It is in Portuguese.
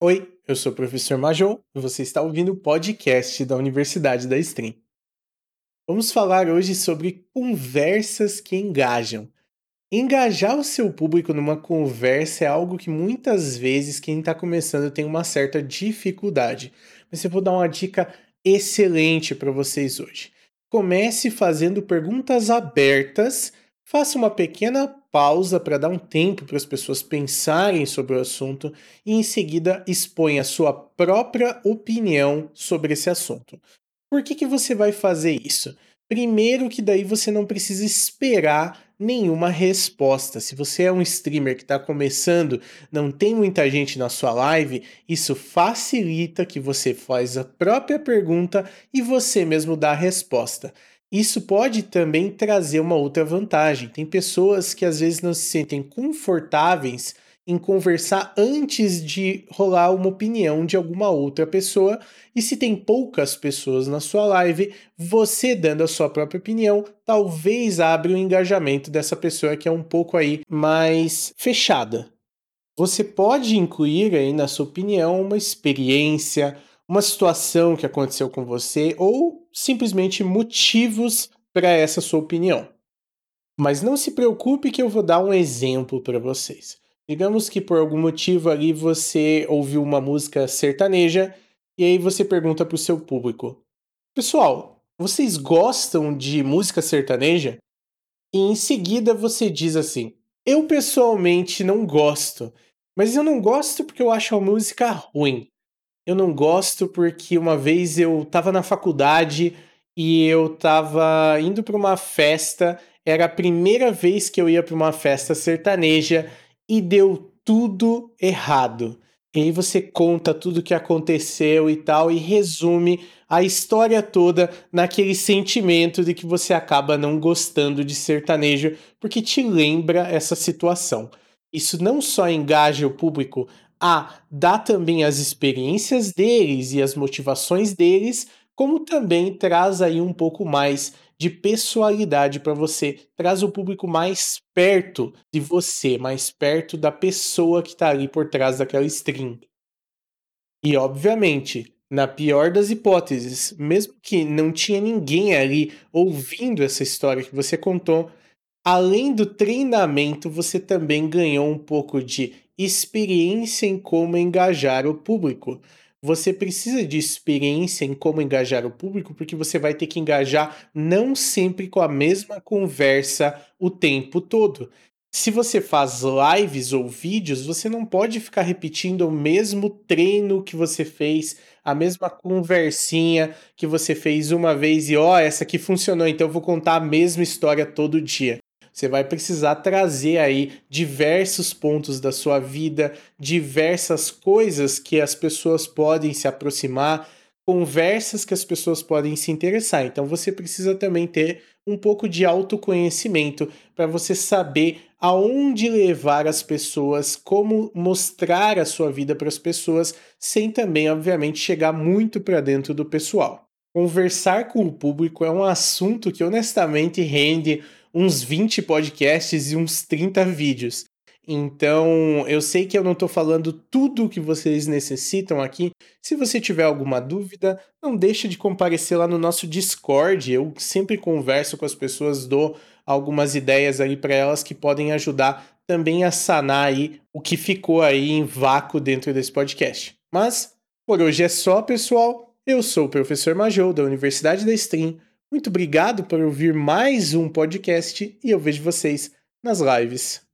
Oi, eu sou o professor Major e você está ouvindo o podcast da Universidade da Stream. Vamos falar hoje sobre conversas que engajam. Engajar o seu público numa conversa é algo que muitas vezes quem está começando tem uma certa dificuldade. Mas eu vou dar uma dica excelente para vocês hoje. Comece fazendo perguntas abertas Faça uma pequena pausa para dar um tempo para as pessoas pensarem sobre o assunto e em seguida exponha a sua própria opinião sobre esse assunto. Por que, que você vai fazer isso? Primeiro que daí você não precisa esperar nenhuma resposta. Se você é um streamer que está começando, não tem muita gente na sua live, isso facilita que você faz a própria pergunta e você mesmo dá a resposta. Isso pode também trazer uma outra vantagem. Tem pessoas que às vezes não se sentem confortáveis em conversar antes de rolar uma opinião de alguma outra pessoa. E se tem poucas pessoas na sua live, você dando a sua própria opinião, talvez abra o engajamento dessa pessoa que é um pouco aí mais fechada. Você pode incluir aí na sua opinião uma experiência, uma situação que aconteceu com você ou simplesmente motivos para essa sua opinião. Mas não se preocupe que eu vou dar um exemplo para vocês. Digamos que por algum motivo ali você ouviu uma música sertaneja e aí você pergunta para o seu público: Pessoal, vocês gostam de música sertaneja? E em seguida você diz assim: Eu pessoalmente não gosto, mas eu não gosto porque eu acho a música ruim. Eu não gosto porque uma vez eu estava na faculdade e eu estava indo para uma festa, era a primeira vez que eu ia para uma festa sertaneja e deu tudo errado. E aí você conta tudo o que aconteceu e tal e resume a história toda naquele sentimento de que você acaba não gostando de sertanejo porque te lembra essa situação. Isso não só engaja o público a dar também as experiências deles e as motivações deles, como também traz aí um pouco mais de pessoalidade para você, traz o público mais perto de você, mais perto da pessoa que está ali por trás daquela stream. E obviamente, na pior das hipóteses, mesmo que não tinha ninguém ali ouvindo essa história que você contou, além do treinamento, você também ganhou um pouco de experiência em como engajar o público. Você precisa de experiência em como engajar o público, porque você vai ter que engajar não sempre com a mesma conversa o tempo todo. Se você faz lives ou vídeos, você não pode ficar repetindo o mesmo treino que você fez, a mesma conversinha que você fez uma vez e ó, oh, essa aqui funcionou, então eu vou contar a mesma história todo dia. Você vai precisar trazer aí diversos pontos da sua vida, diversas coisas que as pessoas podem se aproximar, conversas que as pessoas podem se interessar. Então você precisa também ter um pouco de autoconhecimento para você saber aonde levar as pessoas, como mostrar a sua vida para as pessoas, sem também, obviamente, chegar muito para dentro do pessoal. Conversar com o público é um assunto que honestamente rende uns 20 podcasts e uns 30 vídeos. Então, eu sei que eu não estou falando tudo o que vocês necessitam aqui. Se você tiver alguma dúvida, não deixe de comparecer lá no nosso Discord. Eu sempre converso com as pessoas, dou algumas ideias aí para elas que podem ajudar também a sanar aí o que ficou aí em vácuo dentro desse podcast. Mas por hoje é só, pessoal. Eu sou o professor Majou da Universidade da Stream muito obrigado por ouvir mais um podcast e eu vejo vocês nas lives.